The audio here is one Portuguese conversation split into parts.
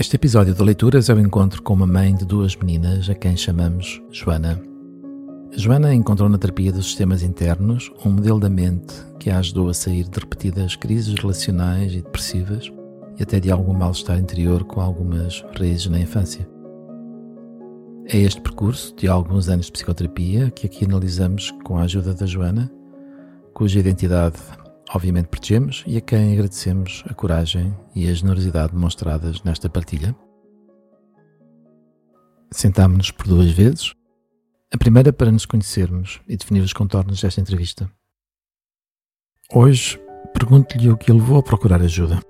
Este episódio de Leituras é o encontro com uma mãe de duas meninas a quem chamamos Joana. Joana encontrou na terapia dos sistemas internos um modelo da mente que a ajudou a sair de repetidas crises relacionais e depressivas e até de algum mal-estar interior com algumas raízes na infância. É este percurso de alguns anos de psicoterapia que aqui analisamos com a ajuda da Joana, cuja identidade obviamente protegemos e a quem agradecemos a coragem e a generosidade demonstradas nesta partilha. Sentámo-nos por duas vezes. A primeira para nos conhecermos e definir os contornos desta entrevista. Hoje pergunto-lhe o que a levou a procurar ajuda.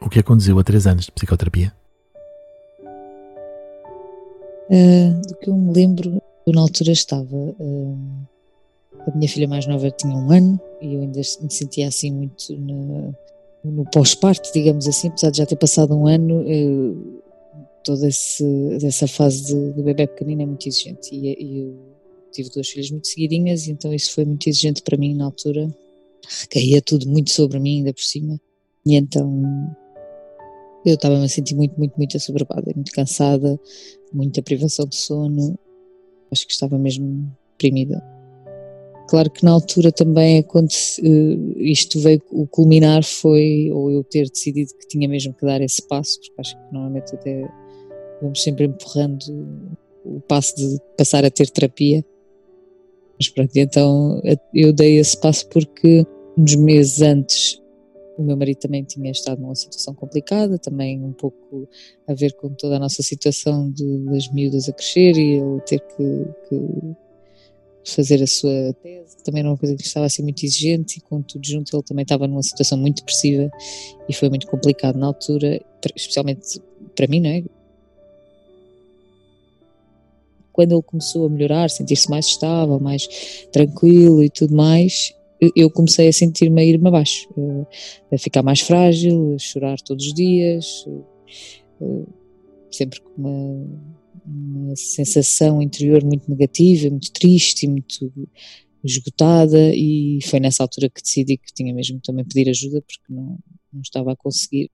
O que a conduziu a três anos de psicoterapia. Uh, do que eu me lembro, eu na altura estava uh, a minha filha mais nova tinha um ano e eu ainda me sentia assim muito na, no pós-parto, digamos assim, apesar de já ter passado um ano, eu, toda essa fase do, do bebê pequenino é muito exigente e, e, eu tive duas filhas muito seguidinhas então isso foi muito exigente para mim na altura, recaía tudo muito sobre mim ainda por cima. E então eu estava-me a sentir muito, muito, muito assoberbada, muito cansada, muita privação de sono, acho que estava mesmo deprimida. Claro que na altura também, quando uh, isto veio, o culminar foi, ou eu ter decidido que tinha mesmo que dar esse passo, porque acho que normalmente até vamos sempre empurrando o passo de passar a ter terapia. Mas pronto, então eu dei esse passo porque uns meses antes o meu marido também tinha estado numa situação complicada, também um pouco a ver com toda a nossa situação de, das miúdas a crescer e ele ter que, que fazer a sua tese, também era uma coisa que estava assim muito exigente e com tudo junto ele também estava numa situação muito depressiva e foi muito complicado na altura, especialmente para mim, não é? Quando ele começou a melhorar, sentir-se mais estável, mais tranquilo e tudo mais, eu comecei a sentir-me a ir-me abaixo, eh, a ficar mais frágil, a chorar todos os dias, eh, sempre com uma uma sensação interior muito negativa, muito triste, muito esgotada e foi nessa altura que decidi que tinha mesmo também pedir ajuda porque não, não estava a conseguir.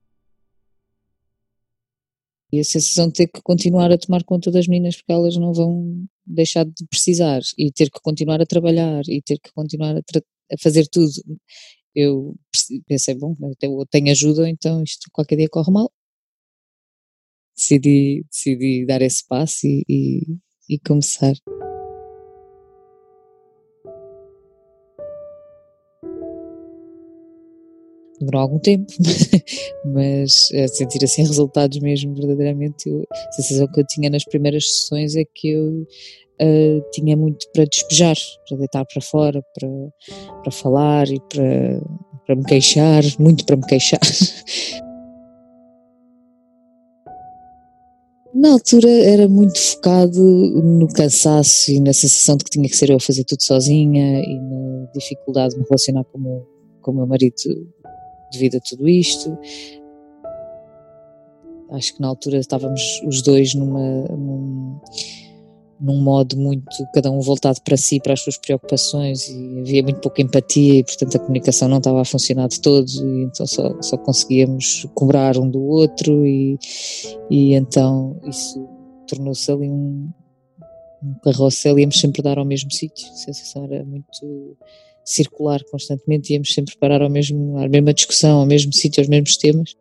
E a sensação de ter que continuar a tomar conta das meninas porque elas não vão deixar de precisar e ter que continuar a trabalhar e ter que continuar a, a fazer tudo. Eu pensei, bom, eu tenho ajuda, então isto qualquer dia corre mal decidi, decidi dar esse passo e, e, e começar. demorou algum tempo, mas a sentir assim resultados mesmo verdadeiramente, eu, a sensação que eu tinha nas primeiras sessões é que eu uh, tinha muito para despejar, para deitar para fora, para, para falar e para, para me queixar, muito para me queixar. Na altura era muito focado no cansaço e na sensação de que tinha que ser eu a fazer tudo sozinha e na dificuldade de me relacionar com o meu, com o meu marido devido a tudo isto. Acho que na altura estávamos os dois numa, num, num modo muito, cada um voltado para si, para as suas preocupações e havia muito pouca empatia e portanto a comunicação não estava a funcionar de todo e então só, só conseguíamos cobrar um do outro e, e então isso tornou-se ali um, um carrossel, íamos sempre dar ao mesmo sítio, a sensação era muito circular constantemente, íamos sempre parar ao mesmo, à mesma discussão, ao mesmo sítio, aos mesmos temas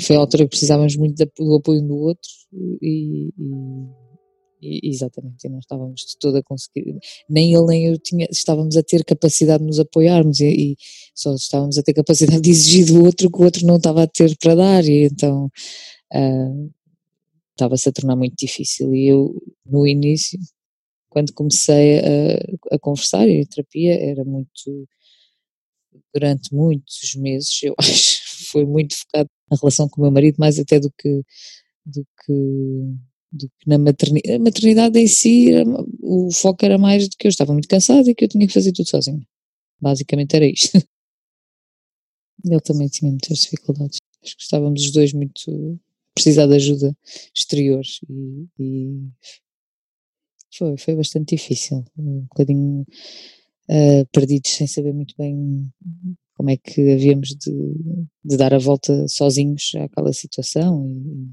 Foi a altura que precisávamos muito do apoio um do outro e, e, exatamente, não estávamos de todo a conseguir, nem ele nem eu tinha, estávamos a ter capacidade de nos apoiarmos e, e só estávamos a ter capacidade de exigir do outro que o outro não estava a ter para dar e então uh, estava-se a tornar muito difícil. E eu no início quando comecei a, a conversar e a terapia era muito durante muitos meses eu acho foi muito focado na relação com o meu marido, mais até do que, do que, do que na maternidade. A maternidade em si, o foco era mais de que eu estava muito cansada e que eu tinha que fazer tudo sozinha. Basicamente era isto. Ele também tinha muitas dificuldades. Acho que estávamos os dois muito precisar de ajuda exterior e, e foi, foi bastante difícil. Um bocadinho uh, perdidos sem saber muito bem como é que havíamos de, de dar a volta sozinhos àquela situação. E...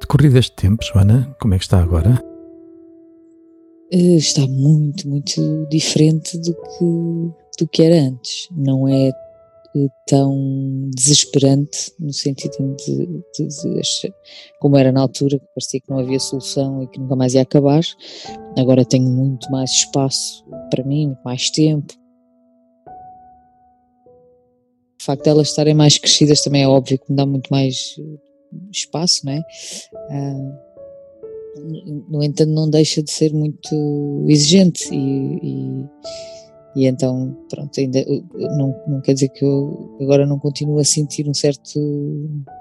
Decorrido este tempo, Joana, como é que está agora? Eh, está muito, muito diferente do que, do que era antes. Não é eh, tão desesperante no sentido de, de, de, como era na altura, que parecia que não havia solução e que nunca mais ia acabar. Agora tenho muito mais espaço para mim, muito mais tempo. O facto de elas estarem mais crescidas também é óbvio que me dá muito mais eh, espaço, não é? Uh, no entanto, não deixa de ser muito exigente e, e, e então, pronto, ainda não, não quer dizer que eu agora não continuo a sentir um certo,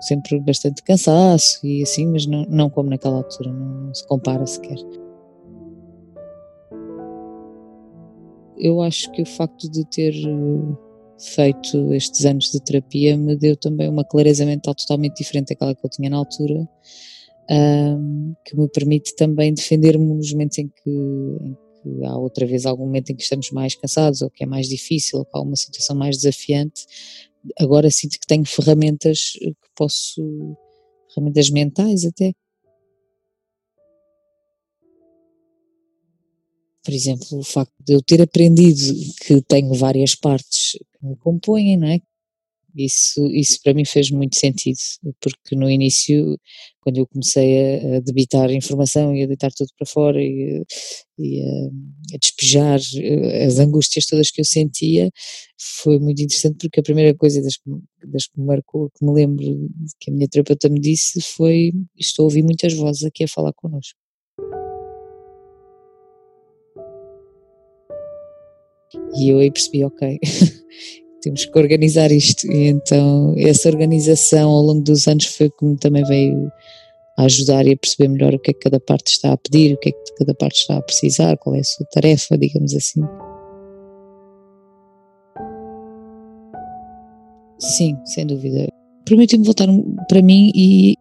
sempre bastante cansaço e assim, mas não, não como naquela altura, não, não se compara sequer. Eu acho que o facto de ter feito estes anos de terapia me deu também uma clareza mental totalmente diferente daquela que eu tinha na altura um, que me permite também defender-me nos momentos em que, em que, há outra vez algum momento em que estamos mais cansados ou que é mais difícil ou que há uma situação mais desafiante. Agora sinto que tenho ferramentas que posso, ferramentas mentais até. Por exemplo, o facto de eu ter aprendido que tenho várias partes que me compõem, não é? Isso, isso para mim fez muito sentido, porque no início, quando eu comecei a, debitar informação e a deitar tudo para fora e, e a, a, despejar eh, as angústias todas que eu sentia, foi muito interessante porque a primeira coisa das, das que me marcou, que me lembro que a minha terapeuta me disse foi: Estou a ouvir muitas vozes aqui a falar connosco. E eu aí percebi, ok, temos que organizar isto. E então, essa organização ao longo dos anos foi como também veio a ajudar e a perceber melhor o que é que cada parte está a pedir, o que é que cada parte está a precisar, qual é a sua tarefa, digamos assim. Sim, sem dúvida. Permitiu-me voltar para mim e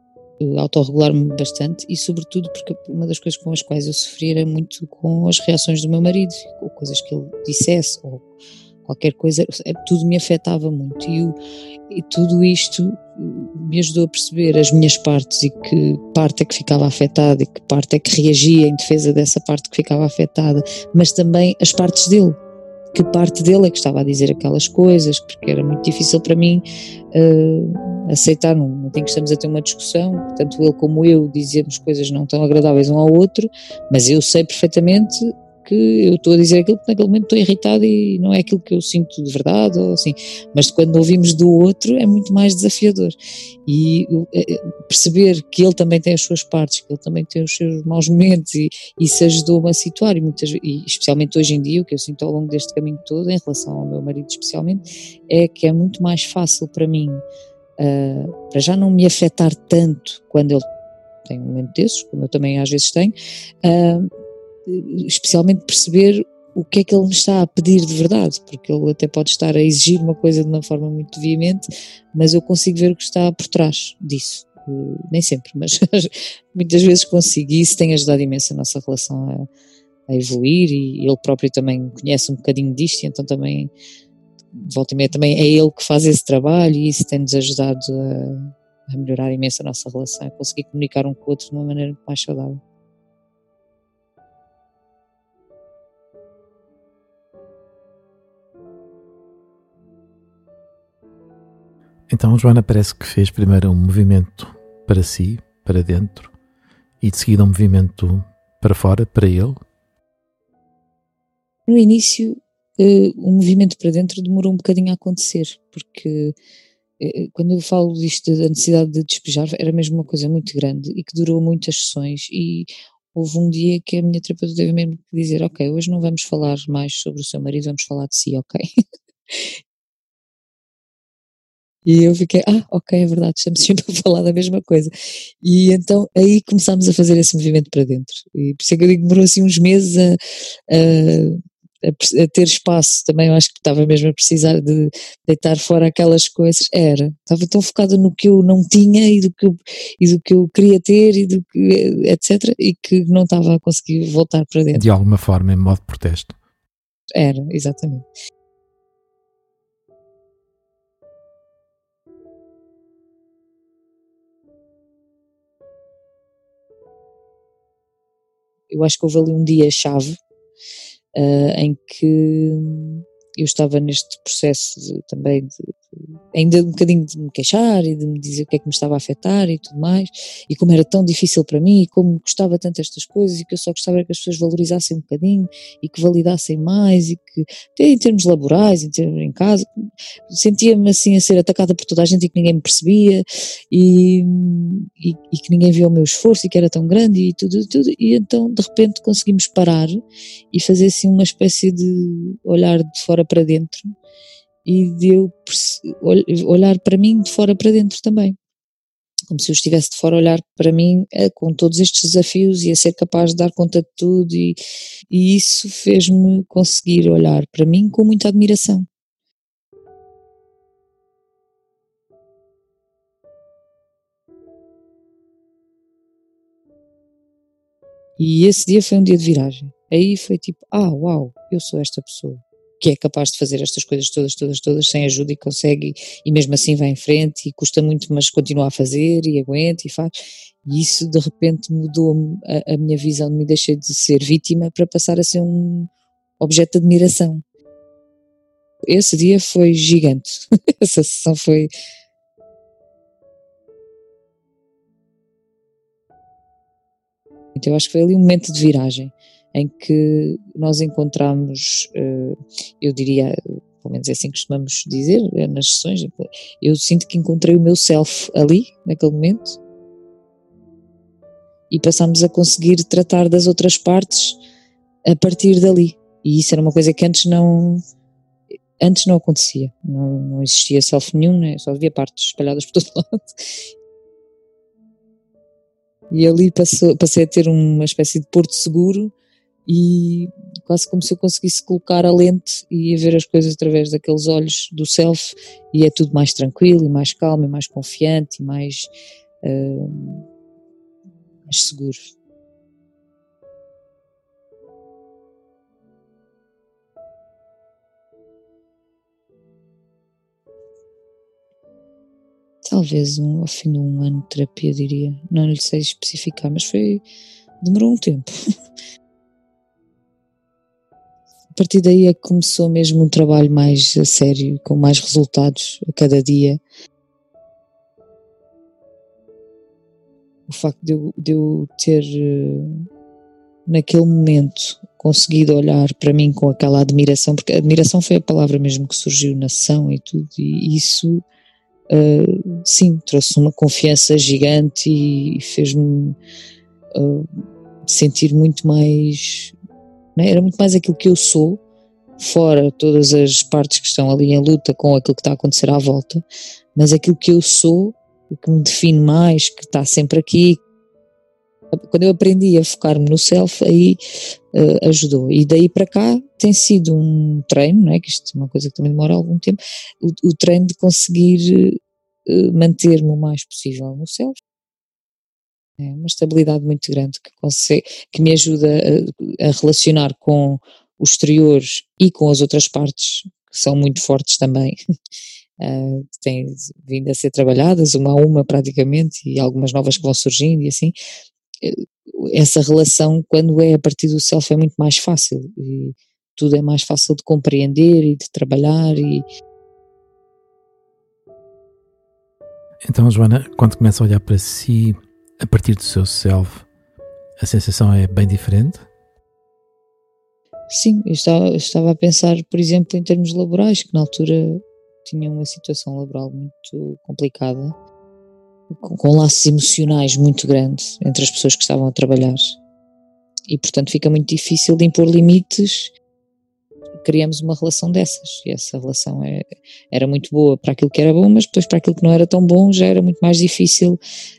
autorregular-me bastante e sobretudo porque uma das coisas com as quais eu sofria era muito com as reações do meu marido, ou coisas que ele dissesse, ou qualquer coisa, é, tudo me afetava muito e, e, tudo isto me ajudou a perceber as minhas partes e que parte é que ficava afetada e que parte é que reagia em defesa dessa parte que ficava afetada, mas também as partes dele. Que parte dele é que estava a dizer aquelas coisas, porque era muito difícil para mim uh, aceitar. No momento em que estamos a ter uma discussão, tanto ele como eu dizemos coisas não tão agradáveis um ao outro, mas eu sei perfeitamente que eu estou a dizer aquilo porque naquele momento estou irritado e não é aquilo que eu sinto de verdade ou assim, mas quando ouvimos do outro é muito mais desafiador. E é, é, perceber que ele também tem as suas partes, que ele também tem os seus maus momentos e isso ajudou-me a situar e, muitas, e especialmente hoje em dia o que eu sinto ao longo deste caminho todo em relação ao meu marido especialmente é que é muito mais fácil para mim uh, para já não me afetar tanto quando ele tem um momento desses, como eu também às vezes tenho, uh, especialmente perceber o que é que ele me está a pedir de verdade, porque ele até pode estar a exigir uma coisa de uma forma muito veemente, mas eu consigo ver o que está por trás disso. Eh, nem sempre, mas muitas vezes consigo, e isso tem ajudado imenso a nossa relação a, a evoluir. E ele próprio também conhece um bocadinho disto, então também, volta e meia, também é ele que faz esse trabalho, e isso tem-nos ajudado a, a melhorar imenso a nossa relação, a conseguir comunicar um com o outro de uma maneira mais saudável. Então, Joana parece que fez primeiro um movimento para si, para dentro, e de seguida um movimento para fora, para ele. No início, uh, o movimento para dentro demorou um bocadinho a acontecer, porque uh, quando eu falo disto da necessidade de despejar, era mesmo uma coisa muito grande e que durou muitas sessões. E houve um dia que a minha terapeuta teve mesmo que dizer: Ok, hoje não vamos falar mais sobre o seu marido, vamos falar de si, ok? E eu fiquei, ah, ok, é verdade, estamos sempre a falar da mesma coisa. E então aí começámos a fazer esse movimento para dentro. E por isso é que eu digo demorou assim uns meses a, a, a, ter espaço. Também eu acho que estava mesmo a precisar de deitar fora aquelas coisas. Era, estava tão focada no que eu não tinha e do que eu, e do que eu queria ter e do que, etc. E que não estava a conseguir voltar para dentro. De alguma forma, em modo de protesto. Era, exatamente. Eu acho que houve ali um dia-chave uh, em que eu estava neste processo de, também de, ainda um bocadinho de me queixar e de me dizer o que é que me estava a afetar e tudo mais, e como era tão difícil para mim, e como gostava tanto destas coisas, e que eu só gostava que as pessoas valorizassem um bocadinho e que validassem mais, e que, em termos laborais, em, termos, em casa, sentia-me assim a ser atacada por toda a gente e que ninguém me percebia, e, e, e que ninguém via o meu esforço e que era tão grande e tudo, tudo, e então de repente conseguimos parar e fazer assim uma espécie de olhar de fora para dentro e de eu olhar para mim de fora para dentro também. Como se eu estivesse de fora a olhar para mim eh, com todos estes desafios e a ser capaz de dar conta de tudo, e, e isso fez-me conseguir olhar para mim com muita admiração. E esse dia foi um dia de viragem. Aí foi tipo, ah, uau, eu sou esta pessoa que é capaz de fazer estas coisas todas, todas, todas sem ajuda e consegue, e mesmo assim vai em frente e custa muito, mas continua a fazer e aguenta e faz. E isso de repente mudou a, a minha visão, me deixei de ser vítima para passar a ser um objeto de admiração. Esse dia foi gigante. Essa sessão foi. Eu acho que foi ali um momento de viragem em que nós encontramos, eh, eu diria, pelo menos é assim que costumamos dizer eh, nas sessões, eu sinto que encontrei o meu self ali, naquele momento, e passamos a conseguir tratar das outras partes a partir dali. E isso era uma coisa que antes não antes não acontecia, não, não existia self nenhum, né? só havia partes espalhadas por todo lado. E ali passou, passei a ter uma espécie de porto seguro e quase como se eu conseguisse colocar a lente e ver as coisas através daqueles olhos do self e é tudo mais tranquilo e mais calmo e mais confiante e mais, uh, mais seguro. Talvez um, ao fim de um ano de terapia, diria. Não lhe sei especificar, mas foi. demorou um tempo. A partir daí é que começou mesmo um trabalho mais a sério, com mais resultados a cada dia. O facto de eu, de eu ter, eh, naquele momento, conseguido olhar para mim com aquela admiração, porque admiração foi a palavra mesmo que surgiu na sessão e tudo, e isso, uh, sim, trouxe uma confiança gigante e fez-me uh, sentir muito mais é? Era muito mais aquilo que eu sou, fora todas as partes que estão ali em luta com aquilo que está a acontecer à volta, mas aquilo que eu sou, que me define mais, que está sempre aqui. Quando eu aprendi a focar-me no self, aí uh, ajudou. E daí para cá tem sido um treino, não é? que isto é uma coisa que também demora algum tempo, o, o treino de conseguir uh, manter-me o mais possível no self é uma estabilidade muito grande que, consegue, que me ajuda a, a relacionar com o exterior e com as outras partes que são muito fortes também, uh, que têm vindo a ser trabalhadas, uma a uma praticamente, e algumas novas que vão surgindo e assim. Eh, essa relação, quando é a partir do self, é muito mais fácil e tudo é mais fácil de compreender e de trabalhar e, Então, Joana, quando começa a olhar para si, a partir do seu self, a sensação é bem diferente? Sim, eu estava, eu estava a pensar, por exemplo, em termos laborais, que na altura tinha uma situação laboral muito complicada, com, com laços emocionais muito grandes entre as pessoas que estavam a trabalhar. E, portanto, fica muito difícil de impor limites criamos uma relação dessas. E essa relação é, era muito boa para aquilo que era bom, mas depois para aquilo que não era tão bom já era muito mais difícil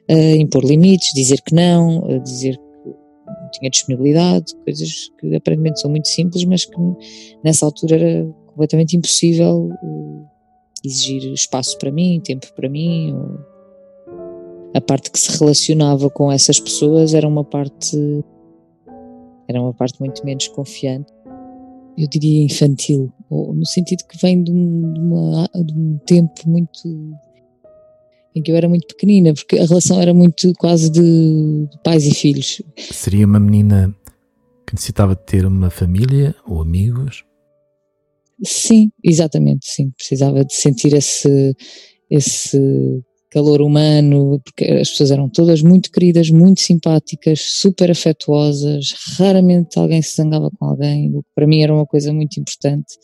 uh, impor limites, dizer que não, uh, dizer que não tinha disponibilidade, coisas que aparentemente são muito simples, mas que nessa altura era completamente impossível uh, exigir espaço para mim, tempo para mim. Ou... A parte que se relacionava com essas pessoas era uma parte era uma parte muito menos confiante eu diria infantil, ou no sentido que vem de um, de uma, de um tempo muito em que eu era muito pequenina, porque a relação era muito quase de, de pais e filhos. Seria uma menina que necessitava de ter uma família ou amigos? Sim, exatamente, sim. Precisava de sentir esse, esse calor humano, porque as pessoas eram todas muito queridas, muito simpáticas, super afetuosas, raramente alguém se zangava com alguém, o que para mim era uma coisa muito importante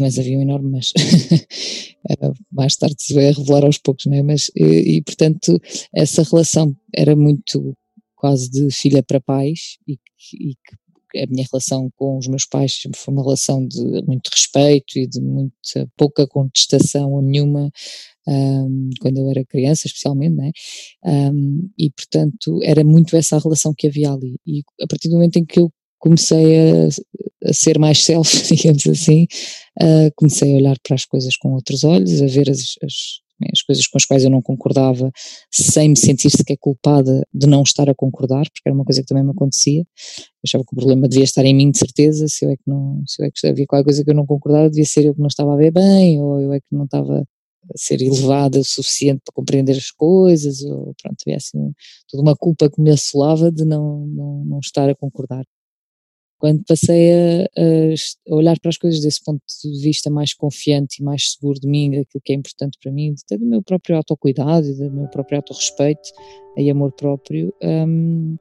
mas havia um enorme mas. Mais tarde se vai revelar aos poucos, não é? Mas, e, e, portanto, essa relação era muito quase de filha para pais e, e que a minha relação com os meus pais foi uma relação de muito respeito e de muita pouca contestação ou nenhuma um, quando eu era criança, especialmente, né? Um, e portanto era muito essa a relação que havia ali. E a partir do momento em que eu comecei a, a ser mais self, digamos assim, uh, comecei a olhar para as coisas com outros olhos, a ver as, as, as, coisas com as quais eu não concordava, sem me sentir sequer culpada de não estar a concordar, porque era uma coisa que também me acontecia. Eu achava que o problema devia estar em mim, de certeza. Se eu é que não, se eu é que havia qualquer coisa que eu não concordava, devia ser eu que não estava a ver bem, ou eu é que não estava ser elevada o suficiente para compreender as coisas, ou pronto, havia assim toda uma culpa que me assolava de não, não, não estar a concordar. Quando passei a, a, olhar para as coisas desse ponto de vista mais confiante e mais seguro de mim, daquilo que é importante para mim, até do meu próprio autocuidado do meu próprio autorrespeito e amor próprio, um,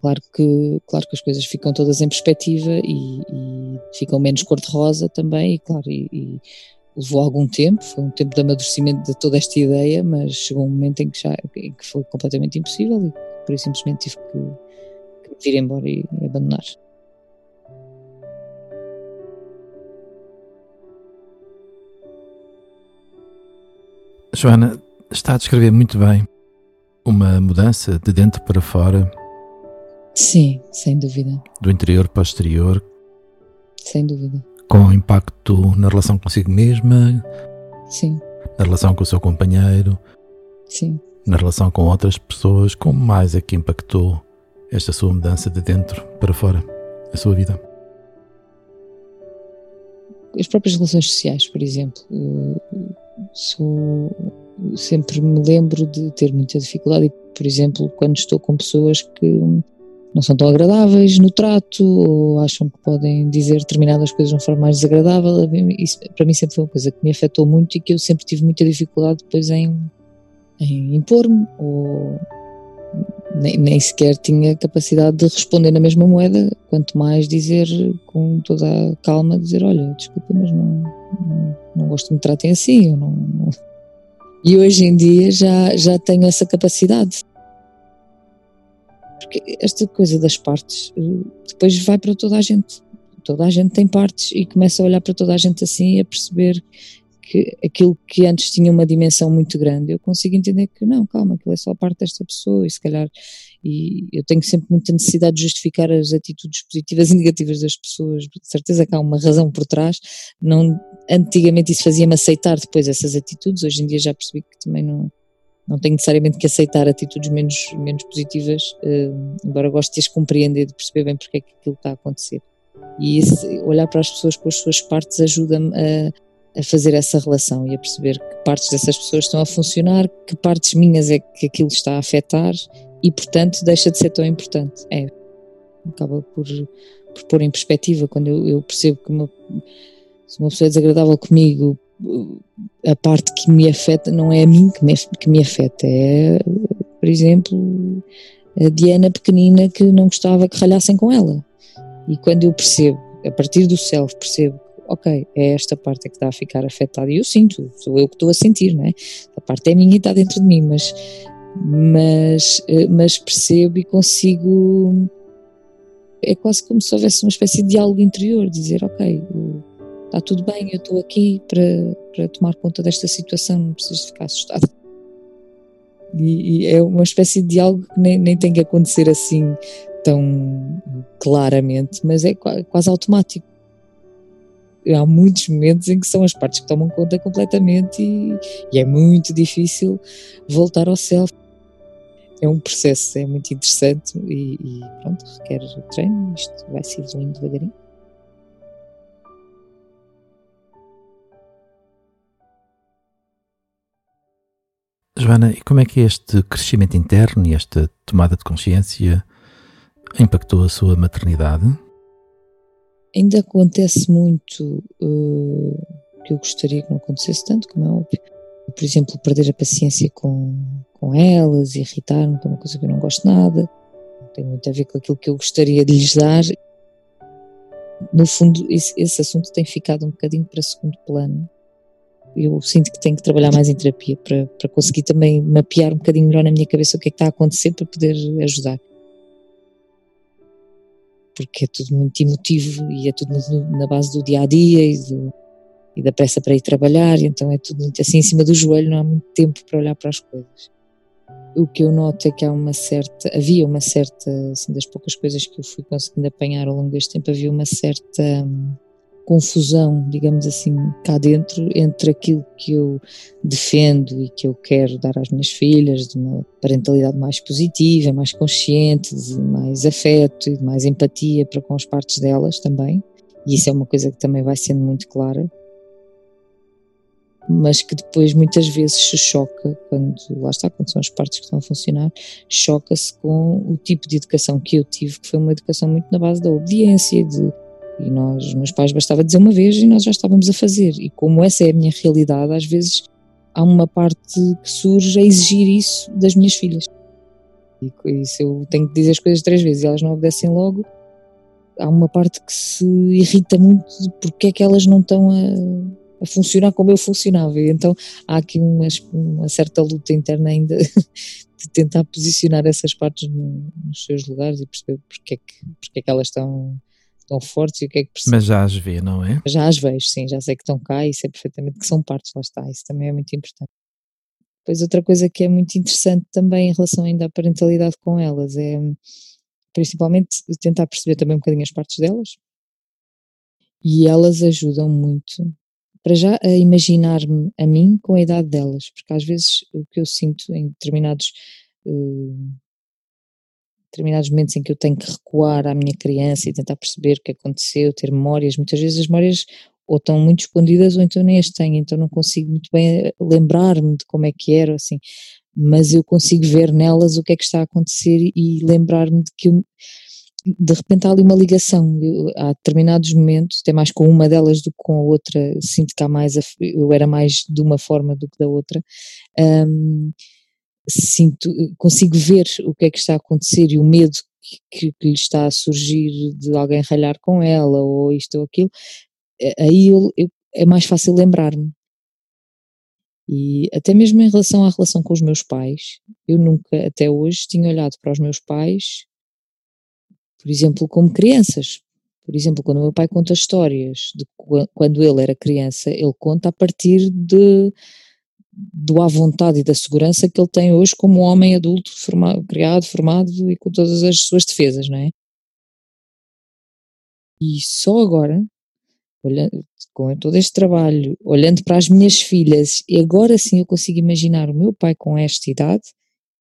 claro, que, claro que as coisas ficam todas em perspectiva e, e ficam menos cor-de-rosa também, e claro, e, e levou algum tempo, foi um tempo de amadurecimento de toda esta ideia, mas chegou um momento em que, já, em que foi completamente impossível e por isso simplesmente tive que, que vir embora e, e abandonar. Joana, está a descrever muito bem uma mudança de dentro para fora. Sim, sem dúvida. Do interior para o exterior. Sem dúvida. Com impacto na relação consigo mesma. Sim. Na relação com o seu companheiro. Sim. Na relação com outras pessoas. Como mais é que impactou esta sua mudança de dentro para fora, a sua vida? As próprias relações sociais, por exemplo sou, sempre me lembro de ter muita dificuldade, por exemplo, quando estou com pessoas que não são tão agradáveis no trato ou acham que podem dizer determinadas coisas de uma forma mais desagradável. Isso para mim sempre foi uma coisa que me afetou muito e que eu sempre tive muita dificuldade depois em, em impor-me ou nem, nem, sequer tinha capacidade de responder na mesma moeda, quanto mais dizer com toda a calma, dizer, olha, desculpa, mas não, não, não gosto que me tratem assim, eu não, não... E hoje em dia já, já tenho essa capacidade. Porque esta coisa das partes eh, depois vai para toda a gente. Toda a gente tem partes e começa a olhar para toda a gente assim e a perceber que aquilo que antes tinha uma dimensão muito grande, eu consigo entender que não, calma, aquilo é só parte desta pessoa e se calhar, e eu tenho sempre muita necessidade de justificar as atitudes positivas e negativas das pessoas, de certeza que há uma razão por trás, não, antigamente isso fazia-me aceitar depois essas atitudes, hoje em dia já percebi que também não, não tenho necessariamente que aceitar atitudes menos, menos positivas, uh, embora goste de as compreender, de perceber bem porque é que aquilo está a acontecer. E esse, olhar para as pessoas com as suas partes ajuda-me a, a fazer essa relação e a perceber que partes dessas pessoas estão a funcionar, que partes minhas é que aquilo está a afetar e, portanto, deixa de ser tão importante. É, acaba por, por pôr em perspectiva quando eu, eu percebo que uma, se uma pessoa é desagradável comigo, a parte que me afeta não é a mim que me, que me afeta, é, por exemplo, a Diana pequenina que não gostava que ralhassem com ela. E quando eu percebo, a partir do self, percebo ok, é esta parte é que está a ficar afetada. E eu sinto, sou eu que estou a sentir, não é? A parte é minha e está dentro de mim, mas, mas, eh, mas percebo e consigo. É quase como se houvesse uma espécie de diálogo interior, dizer, ok, está tudo bem, eu estou aqui para, para tomar conta desta situação, não preciso ficar assustado. E, e, é uma espécie de diálogo que nem, nem tem que acontecer assim tão claramente, mas é quase automático há muitos momentos em que são as partes que tomam conta completamente e, e é muito difícil voltar ao self. é um processo, é muito interessante e, e pronto, requer treino, isto vai se evoluindo devagarinho. Joana, e como é que este crescimento interno e esta tomada de consciência impactou a sua maternidade? Ainda acontece muito uh, que eu gostaria que não acontecesse tanto, como é óbvio. Por exemplo, perder a paciência com, com elas, irritar-me, que é uma coisa que eu não gosto nada. Tem muito a ver com aquilo que eu gostaria de lhes dar. No fundo, esse, esse assunto tem ficado um bocadinho para segundo plano. Eu sinto que tenho que trabalhar mais em terapia para, para conseguir também mapear um bocadinho melhor na minha cabeça o que é que está a acontecer para poder ajudar porque é tudo muito emotivo e é tudo na base do dia a dia e, do, e da pressa para ir trabalhar, então é tudo muito assim em cima do joelho, não há muito tempo para olhar para as coisas. O que eu noto é que há uma certa, havia uma certa, assim, das poucas coisas que eu fui conseguindo apanhar ao longo deste tempo, havia uma certa hum, confusão, digamos assim, cá dentro entre aquilo que eu defendo e que eu quero dar às minhas filhas, de uma parentalidade mais positiva, mais consciente, de mais afeto e de mais empatia para com as partes delas também. E isso é uma coisa que também vai sendo muito clara. Mas que depois muitas vezes se choca, quando lá está, quando são as partes que estão a funcionar, choca-se com o tipo de educação que eu tive, que foi uma educação muito na base da obediência, de e nós, meus pais, bastava dizer uma vez e nós já estávamos a fazer. E como essa é a minha realidade, às vezes há uma parte que surge a exigir isso das minhas filhas. E se eu tenho que dizer as coisas três vezes e elas não obedecem logo, há uma parte que se irrita muito de porque é que elas não estão a, a funcionar como eu funcionava. E então há aqui uma, uma certa luta interna ainda de tentar posicionar essas partes no, nos seus lugares e perceber porque é que, porque é que elas estão tão fortes e o que é que precisam. Mas já as vê, não é? Já as vejo, sim, já sei que estão cá e sei perfeitamente que são partes, lá está, isso também é muito importante. Depois outra coisa que é muito interessante também em relação ainda à parentalidade com elas é principalmente tentar perceber também um bocadinho as partes delas e elas ajudam muito para já a imaginar-me a mim com a idade delas, porque às vezes o que eu sinto em determinados uh, determinados momentos em que eu tenho que recuar à minha criança e tentar perceber o que aconteceu, ter memórias, muitas vezes as memórias ou estão muito escondidas ou então nem as tenho, então não consigo muito bem eh, lembrar-me de como é que era, assim, mas eu consigo ver nelas o que é que está a acontecer e lembrar-me de que eu, de repente há ali uma ligação, há determinados momentos, até mais com uma delas do que com a outra, sinto que há mais, eu era mais de uma forma do que da outra, um, sinto, consigo ver o que é que está a acontecer e o medo que, que, lhe está a surgir de alguém ralhar com ela ou isto ou aquilo, eh, aí eu, eu, é mais fácil lembrar-me. E até mesmo em relação à relação com os meus pais, eu nunca até hoje tinha olhado para os meus pais, por exemplo, como crianças. Por exemplo, quando o meu pai conta histórias de quando ele era criança, ele conta a partir de do à vontade e da segurança que ele tem hoje como homem adulto, formado, criado, formado e com todas as suas defesas, não é? E só agora, olhando, com todo este trabalho, olhando para as minhas filhas, e agora sim eu consigo imaginar o meu pai com esta idade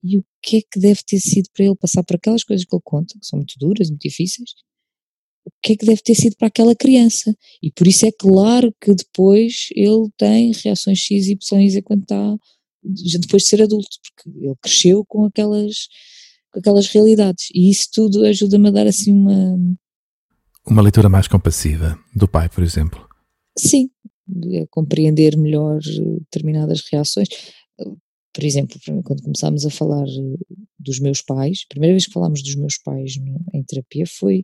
e o que é que deve ter sido para ele passar por aquelas coisas que ele conta, que são muito duras, muito difíceis, o que é que deve ter sido para aquela criança. E por isso é claro que depois ele tem reações X, Y e Z quando está, depois de ser adulto, porque ele cresceu com aquelas, com aquelas realidades. E isso tudo ajuda-me a dar assim uma. Uma leitura mais compassiva do pai, por exemplo. Sim, a compreender melhor determinadas reações. Por exemplo, quando começámos a falar dos meus pais, a primeira vez que falámos dos meus pais em terapia foi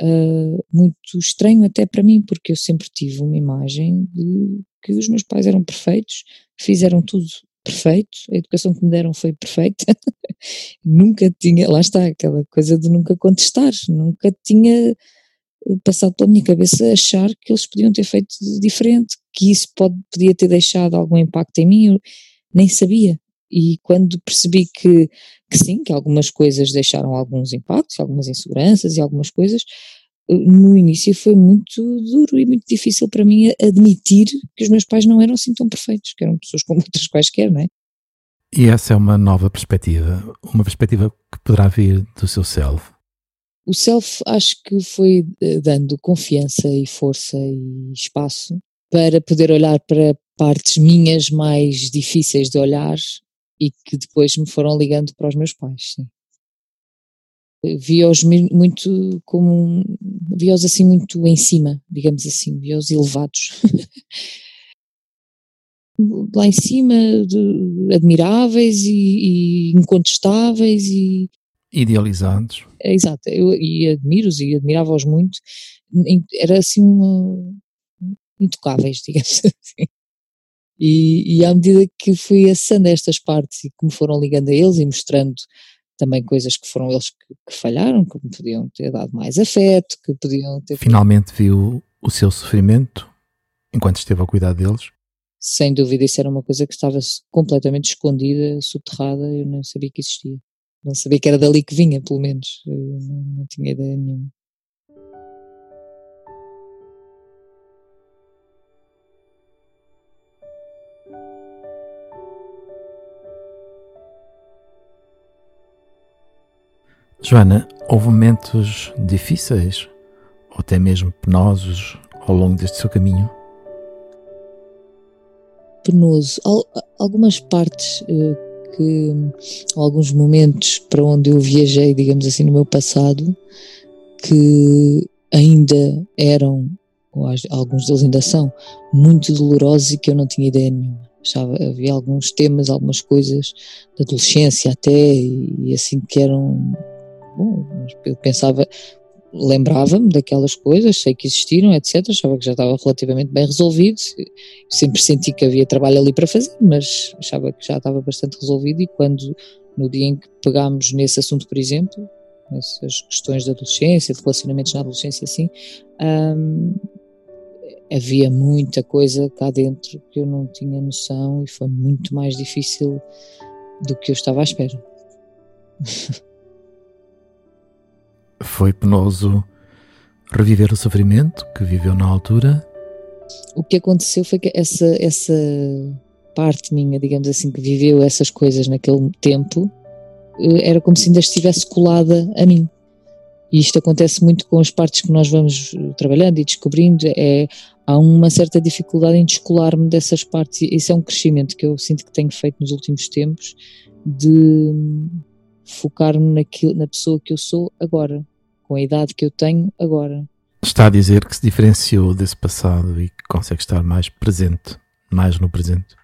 uh, muito estranho até para mim, porque eu sempre tive uma imagem de que os meus pais eram perfeitos, fizeram tudo perfeito, a educação que me deram foi perfeita, nunca tinha, lá está, aquela coisa de nunca contestar, nunca tinha passado pela minha cabeça achar que eles podiam ter feito diferente, que isso pode, podia ter deixado algum impacto em mim, eu nem sabia. E quando percebi que, que sim, que algumas coisas deixaram alguns impactos, algumas inseguranças e algumas coisas, eh, no início foi muito duro e muito difícil para mim admitir que os meus pais não eram assim tão perfeitos, que eram pessoas como outras quaisquer, não é? E essa é uma nova perspectiva, uma perspectiva que poderá vir do seu self. O self acho que foi eh, dando confiança e força e espaço para poder olhar para partes minhas mais difíceis de olhar e que depois me foram ligando para os meus pais. Vi-os muito como vi-os assim muito em cima, digamos assim, vi-os elevados. lá em cima, de, admiráveis e, e, incontestáveis e idealizados. É, exato, eu e admiro-os e admirava-os muito. Era assim uma, intocáveis, digamos assim. E, e à medida que fui acessando estas partes e que me foram ligando a eles e mostrando também coisas que foram eles que, que falharam, que me podiam ter dado mais afeto, que podiam ter. Finalmente viu o seu sofrimento enquanto esteve a cuidar deles? sem dúvida isso era uma coisa que estava completamente escondida, soterrada, eu não sabia que existia. Não sabia que era dali que vinha, pelo menos. Eu não, não tinha ideia nenhuma. Joana, houve momentos difíceis ou até mesmo penosos ao longo deste seu caminho? penoso. algumas partes uh, que, alguns momentos para onde eu viajei, digamos assim, no meu passado, que ainda eram, ou alguns deles ainda são, muito dolorosos e que eu não tinha ideia nenhuma. havia alguns temas, algumas coisas da adolescência até, e, e assim que eram. Bom, eu pensava, lembrava-me daquelas coisas, sei que existiram, etc. Achava que já estava relativamente bem resolvido. Sempre senti que havia trabalho ali para fazer, mas achava que já estava bastante resolvido. E quando, no dia em que pegámos nesse assunto, por exemplo, nessas questões de adolescência, de relacionamentos na adolescência, assim, hum, havia muita coisa cá dentro que eu não tinha noção e foi muito mais difícil do que eu estava à espera. Foi penoso reviver o sofrimento que viveu na altura? O que aconteceu foi que essa, essa parte minha, digamos assim, que viveu essas coisas naquele tempo, eh, era como se ainda estivesse colada a mim. E isto acontece muito com as partes que nós vamos eh, trabalhando e descobrindo, é, há uma certa dificuldade em descolar-me dessas partes. Isso é um crescimento que eu sinto que tenho feito nos últimos tempos, de focar-me na pessoa que eu sou agora, com a idade que eu tenho agora. Está a dizer que se diferenciou desse passado e que consegue estar mais presente, mais no presente.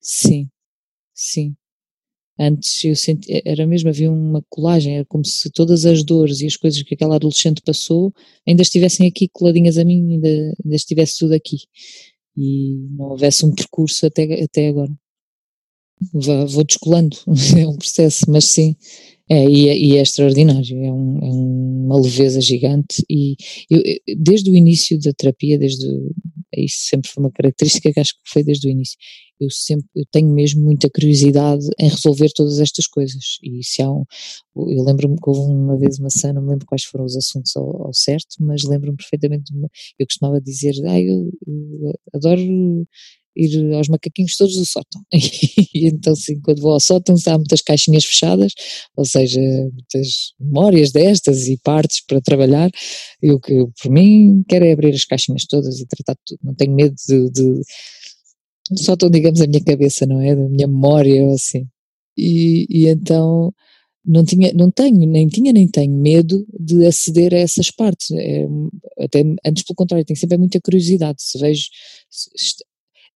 Sim, sim. Antes eu senti, era mesmo, havia uma colagem, era como se todas as dores e as coisas que aquela adolescente passou ainda estivessem aqui coladinhas a mim, ainda, ainda estivesse tudo aqui. E não houvesse um percurso até, até agora vou, descolando, é um processo, mas sim, é, e, é, e é extraordinário, é, um, é, uma leveza gigante e eu, desde o início da terapia, desde isso sempre foi uma característica que acho que foi desde o início. Eu sempre eu tenho mesmo muita curiosidade em resolver todas estas coisas e se há um, eu lembro-me que houve uma vez uma cena, não me lembro quais foram os assuntos ao, ao certo, mas lembro-me perfeitamente, uma, eu costumava dizer, ah, eu, eu adoro ir aos macaquinhos todos do sótão. e então, sim, quando vou ao sótão, há muitas caixinhas fechadas, ou seja, muitas memórias destas e partes para trabalhar. E o que, por mim, quero é abrir as caixinhas todas e tratar tudo. Não tenho medo de. de sótão, digamos, a minha cabeça, não é? Da minha memória, assim. E, e então não tinha, não tenho, nem tinha nem tenho medo de aceder a essas partes. É, até antes pelo contrário, tenho sempre muita curiosidade. Se vejo, se,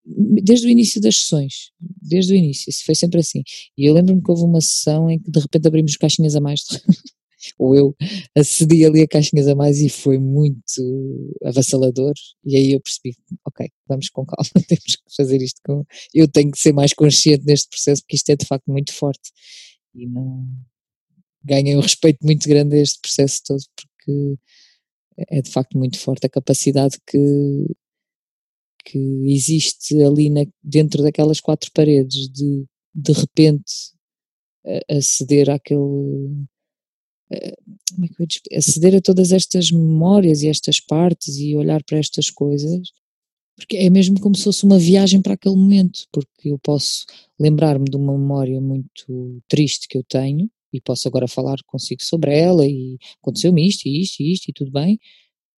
desde o início das sessões, desde o início, isso foi sempre assim. E eu lembro-me que houve uma sessão em que de repente abrimos caixinhas a mais, ou eu acedi ali a caixinhas a mais e foi muito avassalador. E aí eu percebi, ok, vamos com calma, temos que fazer isto com. Eu tenho que ser mais consciente neste processo, porque isto é de facto muito forte. E não. Ganhei um respeito muito grande a este processo todo, porque é de facto muito forte a capacidade que que existe ali na, dentro daquelas quatro paredes de de repente aceder àquele como é que eu aceder a todas estas memórias e estas partes e olhar para estas coisas porque é mesmo como se fosse uma viagem para aquele momento, porque eu posso lembrar-me de uma memória muito triste que eu tenho e posso agora falar consigo sobre ela e aconteceu-me isto e isto e isto e tudo bem,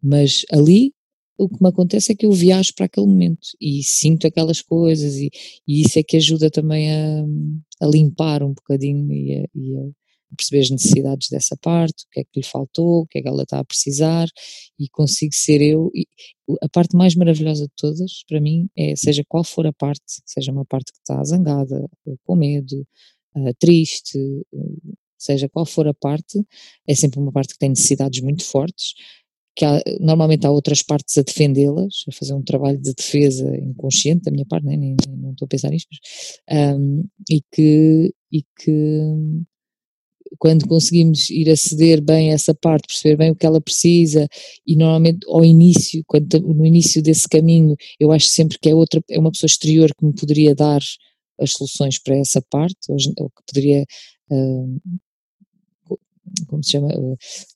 mas ali o que me acontece é que eu viajo para aquele momento e sinto aquelas coisas e, e isso é que ajuda também a, a limpar um bocadinho e a, e a, perceber as necessidades dessa parte, o que é que lhe faltou, o que é que ela está a precisar e consigo ser eu. E a parte mais maravilhosa de todas, para mim, é seja qual for a parte, seja uma parte que está zangada, com medo, uh, triste, uh, seja qual for a parte, é sempre uma parte que tem necessidades muito fortes, que há, normalmente há outras partes a defendê-las, a fazer um trabalho de defesa inconsciente da minha parte, nem, nem, nem não estou a pensar nisto, mas, um, e que, e que quando conseguimos ir aceder bem a essa parte, perceber bem o que ela precisa e normalmente ao início, quando, no início desse caminho, eu acho sempre que é outra, é uma pessoa exterior que me poderia dar as soluções para essa parte, ou que poderia uh, como se chama,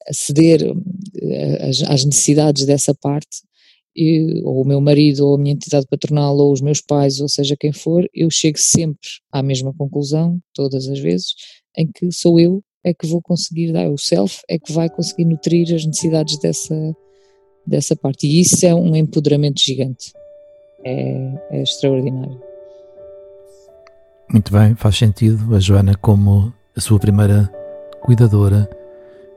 aceder às, às necessidades dessa parte, ou o meu marido, ou a minha entidade patronal, ou os meus pais, ou seja quem for, eu chego sempre à mesma conclusão, todas as vezes, em que sou eu é que vou conseguir dar, o self é que vai conseguir nutrir as necessidades dessa, dessa parte. E isso é um empoderamento gigante. É, é extraordinário. Muito bem, faz sentido a Joana como a sua primeira cuidadora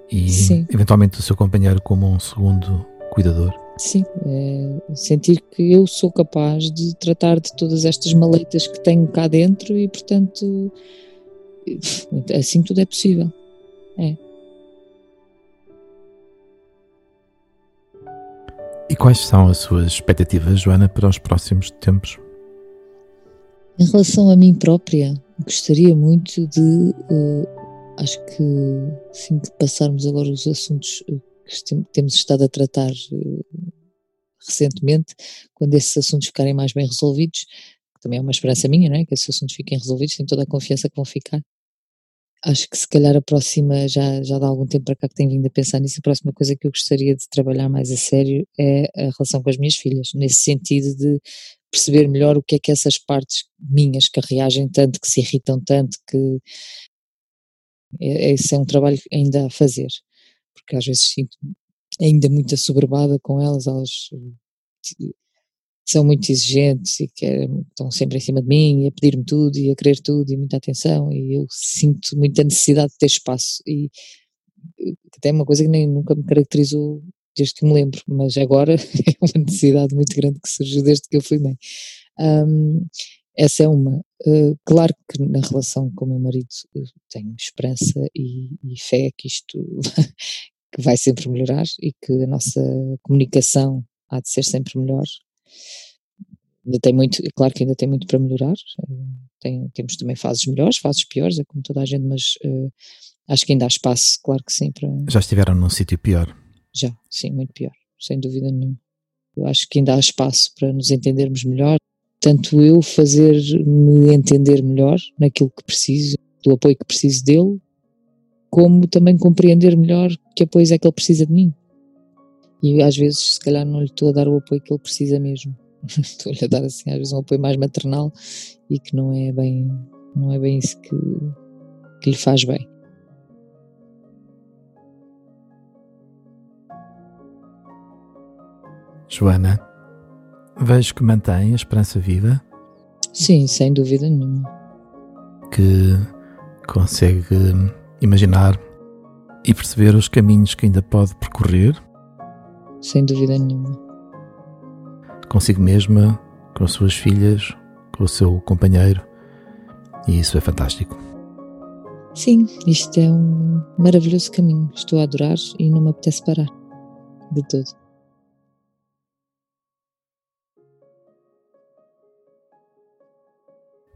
e Sim. eventualmente o seu companheiro como um segundo cuidador. Sim, é sentir que eu sou capaz de tratar de todas estas maleitas que tenho cá dentro e, portanto, assim tudo é possível. É. E quais são as suas expectativas, Joana, para os próximos tempos? Em relação a mim própria, gostaria muito de. Uh, acho que, assim que passarmos agora os assuntos eh, que temos estado a tratar uh, recentemente, quando esses assuntos ficarem mais bem resolvidos, também é uma esperança minha, não é? Que esses assuntos fiquem resolvidos, tenho toda a confiança que vão ficar acho que se calhar a próxima, já, já dá algum tempo para cá que tenho vindo a pensar nisso, a próxima coisa que eu gostaria de trabalhar mais a sério é a relação com as minhas filhas, nesse sentido de perceber melhor o que é que essas partes minhas que reagem tanto, que se irritam tanto, que esse é um trabalho ainda a fazer, porque às vezes sinto ainda muito assoberbada com elas, elas são muito exigentes e que estão sempre em cima de mim e a pedir-me tudo e a querer tudo e muita atenção e eu sinto muita necessidade de ter espaço e até é uma coisa que nem nunca me caracterizou desde que me lembro, mas agora é uma necessidade muito grande que surgiu desde que eu fui mãe. Um, essa é uma. Uh, claro que na relação com o meu marido tenho esperança e, e fé que isto que vai sempre melhorar e que a nossa comunicação há de ser sempre melhor Ainda tem muito, é claro que ainda tem muito para melhorar. Eh, tem, temos também fases melhores, fases piores, é como toda a gente, mas uh, acho que ainda há espaço, claro que sim. Para... Já estiveram num sítio pior? Já, sim, muito pior, sem dúvida nenhuma. Eu acho que ainda há espaço para nos entendermos melhor, tanto eu fazer-me entender melhor naquilo que preciso, do apoio que preciso dele, como também compreender melhor que apoio é que ele precisa de mim. E às vezes, se calhar, não lhe estou a dar o apoio que ele precisa mesmo. Estou-lhe a dar, assim, às vezes, um apoio mais maternal e que não é bem, não é bem isso que, que lhe faz bem. Joana, vejo que mantém a esperança viva. Sim, sem dúvida nenhuma. Que consegue imaginar e perceber os caminhos que ainda pode percorrer sem dúvida nenhuma. Consigo mesma, com as suas filhas, com o seu companheiro, e isso é fantástico. Sim, isto é um maravilhoso caminho. Estou a adorar e não me apetece parar de todo.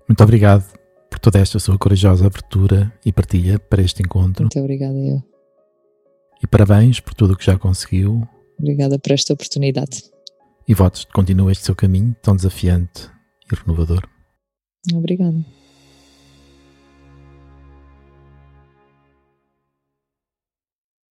Muito obrigado por toda esta sua corajosa abertura e partilha para este encontro. Muito obrigada eu. E parabéns por tudo o que já conseguiu Obrigada por esta oportunidade. E votos de continue este seu caminho tão desafiante e renovador. Obrigada.